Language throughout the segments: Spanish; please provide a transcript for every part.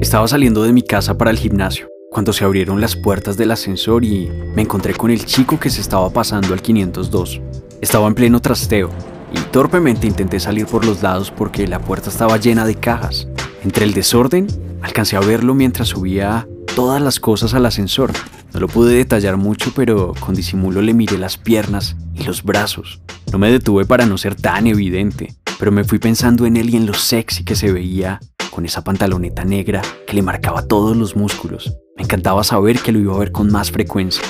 Estaba saliendo de mi casa para el gimnasio cuando se abrieron las puertas del ascensor y me encontré con el chico que se estaba pasando al 502. Estaba en pleno trasteo y torpemente intenté salir por los lados porque la puerta estaba llena de cajas. Entre el desorden, alcancé a verlo mientras subía todas las cosas al ascensor. No lo pude detallar mucho, pero con disimulo le miré las piernas y los brazos. No me detuve para no ser tan evidente, pero me fui pensando en él y en lo sexy que se veía con esa pantaloneta negra que le marcaba todos los músculos. Me encantaba saber que lo iba a ver con más frecuencia.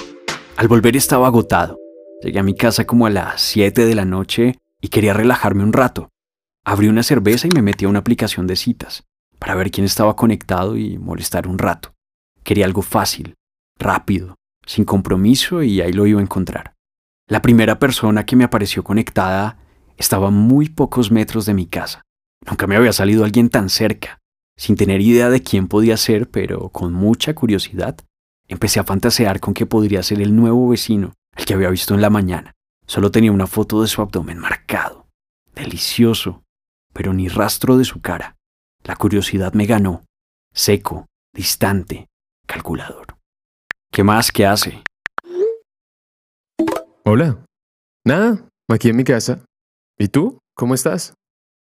Al volver estaba agotado. Llegué a mi casa como a las 7 de la noche y quería relajarme un rato. Abrí una cerveza y me metí a una aplicación de citas para ver quién estaba conectado y molestar un rato. Quería algo fácil, rápido, sin compromiso y ahí lo iba a encontrar. La primera persona que me apareció conectada estaba a muy pocos metros de mi casa. Nunca me había salido alguien tan cerca, sin tener idea de quién podía ser, pero con mucha curiosidad, empecé a fantasear con que podría ser el nuevo vecino, el que había visto en la mañana. Solo tenía una foto de su abdomen marcado, delicioso, pero ni rastro de su cara. La curiosidad me ganó, seco, distante, calculador. ¿Qué más que hace? Hola. Nada, aquí en mi casa. ¿Y tú? ¿Cómo estás?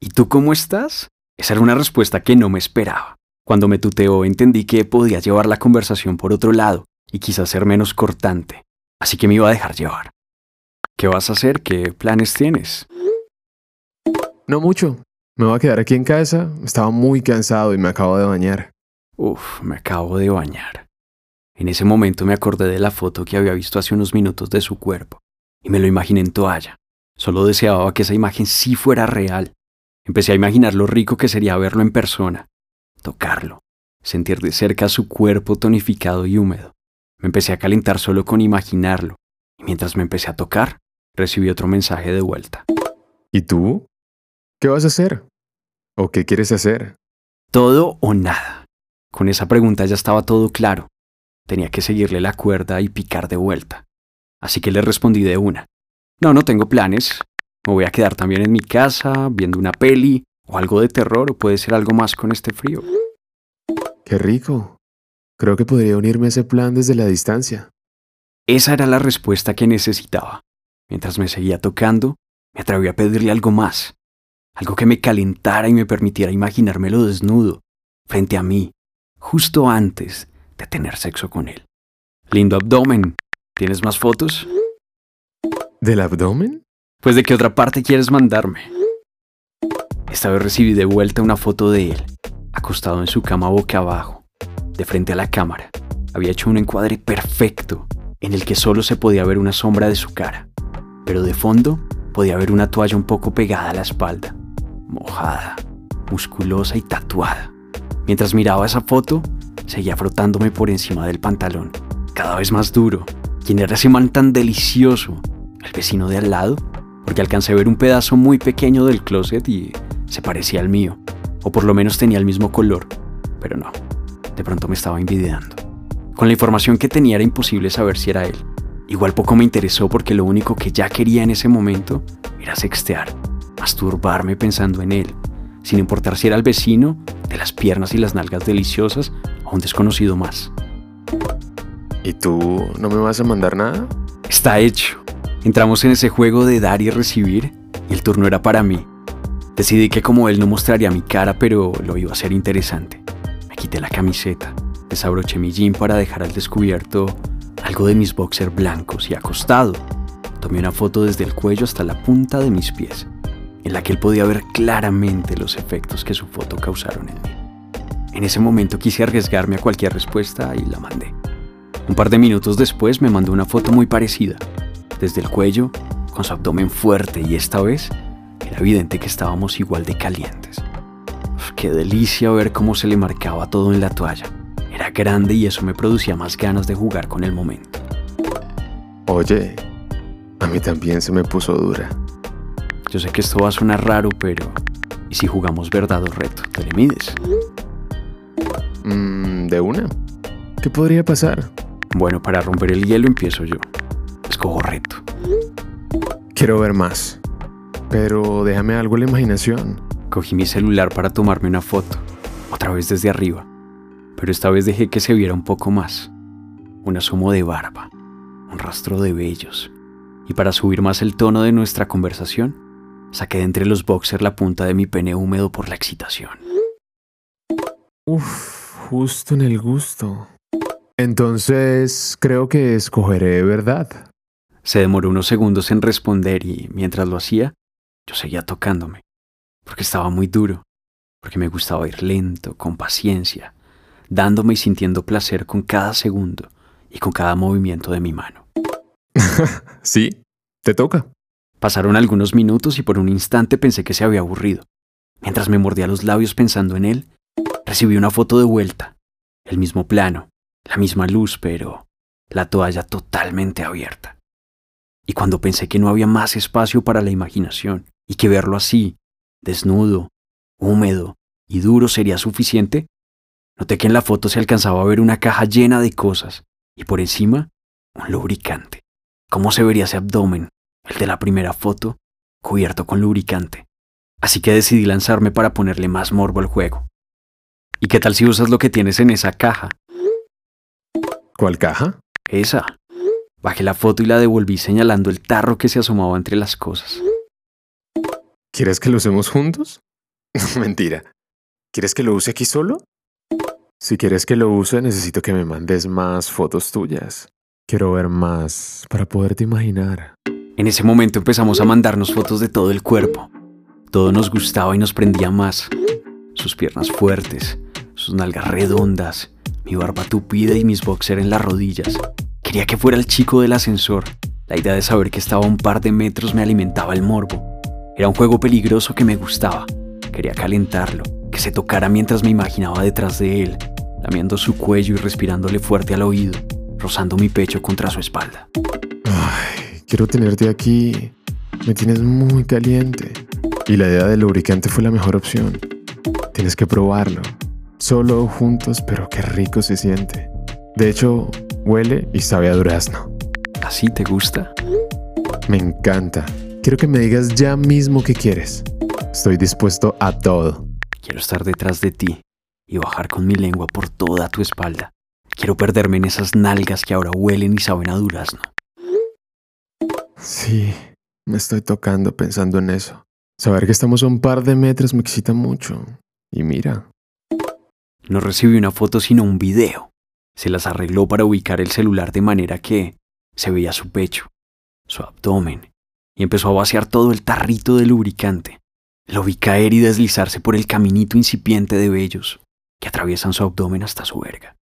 ¿Y tú cómo estás? Esa era una respuesta que no me esperaba. Cuando me tuteó entendí que podía llevar la conversación por otro lado y quizás ser menos cortante, así que me iba a dejar llevar. ¿Qué vas a hacer? ¿Qué planes tienes? No mucho. Me voy a quedar aquí en casa. Estaba muy cansado y me acabo de bañar. Uf, me acabo de bañar. En ese momento me acordé de la foto que había visto hace unos minutos de su cuerpo y me lo imaginé en toalla. Solo deseaba que esa imagen sí fuera real Empecé a imaginar lo rico que sería verlo en persona, tocarlo, sentir de cerca su cuerpo tonificado y húmedo. Me empecé a calentar solo con imaginarlo, y mientras me empecé a tocar, recibí otro mensaje de vuelta. ¿Y tú? ¿Qué vas a hacer? ¿O qué quieres hacer? Todo o nada. Con esa pregunta ya estaba todo claro. Tenía que seguirle la cuerda y picar de vuelta. Así que le respondí de una. No, no tengo planes. Me voy a quedar también en mi casa viendo una peli o algo de terror o puede ser algo más con este frío. Qué rico. Creo que podría unirme a ese plan desde la distancia. Esa era la respuesta que necesitaba. Mientras me seguía tocando, me atreví a pedirle algo más. Algo que me calentara y me permitiera imaginármelo desnudo, frente a mí, justo antes de tener sexo con él. Lindo abdomen. ¿Tienes más fotos? ¿Del abdomen? Pues de qué otra parte quieres mandarme. Esta vez recibí de vuelta una foto de él, acostado en su cama boca abajo, de frente a la cámara. Había hecho un encuadre perfecto, en el que solo se podía ver una sombra de su cara, pero de fondo podía ver una toalla un poco pegada a la espalda, mojada, musculosa y tatuada. Mientras miraba esa foto, seguía frotándome por encima del pantalón, cada vez más duro. ¿Quién era ese man tan delicioso? ¿El vecino de al lado? Porque alcancé a ver un pedazo muy pequeño del closet y se parecía al mío, o por lo menos tenía el mismo color, pero no, de pronto me estaba envidiando. Con la información que tenía era imposible saber si era él. Igual poco me interesó porque lo único que ya quería en ese momento era sextear, masturbarme pensando en él, sin importar si era el vecino, de las piernas y las nalgas deliciosas, o un desconocido más. ¿Y tú no me vas a mandar nada? Está hecho. Entramos en ese juego de dar y recibir y el turno era para mí. Decidí que como él no mostraría mi cara, pero lo iba a hacer interesante. Me quité la camiseta, desabroché mi jean para dejar al descubierto algo de mis boxers blancos y acostado. Tomé una foto desde el cuello hasta la punta de mis pies, en la que él podía ver claramente los efectos que su foto causaron en mí. En ese momento quise arriesgarme a cualquier respuesta y la mandé. Un par de minutos después me mandó una foto muy parecida, desde el cuello, con su abdomen fuerte y esta vez era evidente que estábamos igual de calientes. qué delicia ver cómo se le marcaba todo en la toalla. Era grande y eso me producía más ganas de jugar con el momento. Oye, a mí también se me puso dura. Yo sé que esto va a sonar raro, pero ¿y si jugamos verdad o reto? ¿Te le mides? Mm, ¿De una? ¿Qué podría pasar? Bueno, para romper el hielo empiezo yo escojo reto. Quiero ver más, pero déjame algo en la imaginación. Cogí mi celular para tomarme una foto, otra vez desde arriba. pero esta vez dejé que se viera un poco más. Un asomo de barba, un rastro de vellos, y para subir más el tono de nuestra conversación, saqué de entre los boxers la punta de mi pene húmedo por la excitación. Uf, justo en el gusto. Entonces, creo que escogeré verdad. Se demoró unos segundos en responder y mientras lo hacía, yo seguía tocándome, porque estaba muy duro, porque me gustaba ir lento, con paciencia, dándome y sintiendo placer con cada segundo y con cada movimiento de mi mano. sí, te toca. Pasaron algunos minutos y por un instante pensé que se había aburrido. Mientras me mordía los labios pensando en él, recibí una foto de vuelta, el mismo plano, la misma luz, pero la toalla totalmente abierta. Y cuando pensé que no había más espacio para la imaginación y que verlo así, desnudo, húmedo y duro sería suficiente, noté que en la foto se alcanzaba a ver una caja llena de cosas y por encima un lubricante. ¿Cómo se vería ese abdomen, el de la primera foto, cubierto con lubricante? Así que decidí lanzarme para ponerle más morbo al juego. ¿Y qué tal si usas lo que tienes en esa caja? ¿Cuál caja? Esa. Bajé la foto y la devolví señalando el tarro que se asomaba entre las cosas. ¿Quieres que lo usemos juntos? Mentira. ¿Quieres que lo use aquí solo? Si quieres que lo use, necesito que me mandes más fotos tuyas. Quiero ver más para poderte imaginar. En ese momento empezamos a mandarnos fotos de todo el cuerpo. Todo nos gustaba y nos prendía más. Sus piernas fuertes, sus nalgas redondas, mi barba tupida y mis boxers en las rodillas. Quería que fuera el chico del ascensor. La idea de saber que estaba a un par de metros me alimentaba el morbo. Era un juego peligroso que me gustaba. Quería calentarlo, que se tocara mientras me imaginaba detrás de él, lamiendo su cuello y respirándole fuerte al oído, rozando mi pecho contra su espalda. Ay, quiero tenerte aquí. Me tienes muy caliente. Y la idea del lubricante fue la mejor opción. Tienes que probarlo. Solo juntos, pero qué rico se siente. De hecho, Huele y sabe a durazno. ¿Así te gusta? Me encanta. Quiero que me digas ya mismo qué quieres. Estoy dispuesto a todo. Quiero estar detrás de ti y bajar con mi lengua por toda tu espalda. Quiero perderme en esas nalgas que ahora huelen y saben a durazno. Sí, me estoy tocando pensando en eso. Saber que estamos a un par de metros me excita mucho. Y mira. No recibí una foto sino un video. Se las arregló para ubicar el celular de manera que se veía su pecho, su abdomen, y empezó a vaciar todo el tarrito de lubricante. Lo vi caer y deslizarse por el caminito incipiente de vellos que atraviesan su abdomen hasta su verga.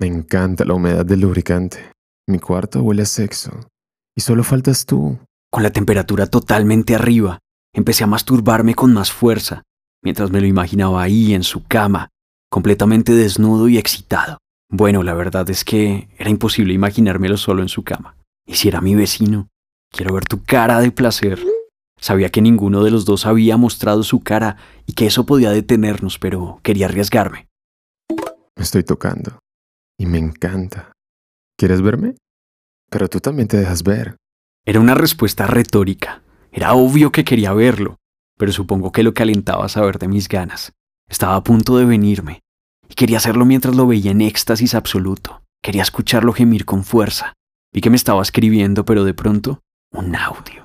Me encanta la humedad del lubricante. Mi cuarto huele a sexo. Y solo faltas tú. Con la temperatura totalmente arriba, empecé a masturbarme con más fuerza, mientras me lo imaginaba ahí en su cama, completamente desnudo y excitado. Bueno, la verdad es que era imposible imaginármelo solo en su cama. Y si era mi vecino, quiero ver tu cara de placer. Sabía que ninguno de los dos había mostrado su cara y que eso podía detenernos, pero quería arriesgarme. Me estoy tocando. Y me encanta. ¿Quieres verme? Pero tú también te dejas ver. Era una respuesta retórica. Era obvio que quería verlo, pero supongo que lo calentaba saber de mis ganas. Estaba a punto de venirme, y quería hacerlo mientras lo veía en éxtasis absoluto. Quería escucharlo gemir con fuerza. Vi que me estaba escribiendo, pero de pronto, un audio.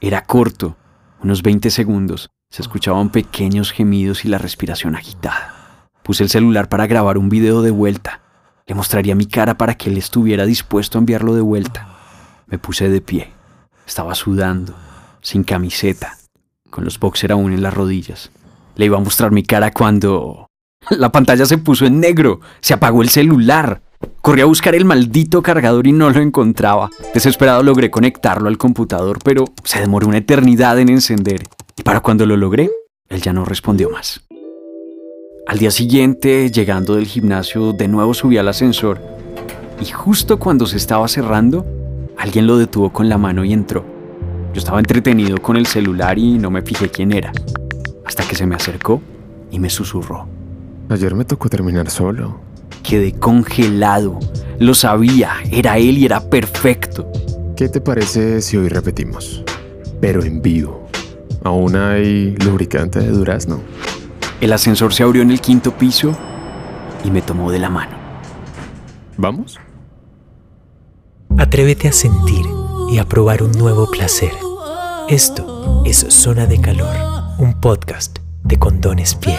Era corto, unos 20 segundos. Se escuchaban pequeños gemidos y la respiración agitada. Puse el celular para grabar un video de vuelta. Le mostraría mi cara para que él estuviera dispuesto a enviarlo de vuelta. Me puse de pie. Estaba sudando, sin camiseta, con los boxer aún en las rodillas. Le iba a mostrar mi cara cuando... La pantalla se puso en negro, se apagó el celular. Corrí a buscar el maldito cargador y no lo encontraba. Desesperado logré conectarlo al computador, pero se demoró una eternidad en encender. Y para cuando lo logré, él ya no respondió más. Al día siguiente, llegando del gimnasio, de nuevo subí al ascensor. Y justo cuando se estaba cerrando, alguien lo detuvo con la mano y entró. Yo estaba entretenido con el celular y no me fijé quién era. Hasta que se me acercó y me susurró. Ayer me tocó terminar solo. Quedé congelado. Lo sabía, era él y era perfecto. ¿Qué te parece si hoy repetimos? Pero en vivo. Aún hay lubricante de durazno. El ascensor se abrió en el quinto piso y me tomó de la mano. ¿Vamos? Atrévete a sentir y a probar un nuevo placer. Esto es Zona de Calor, un podcast de Condones Piel.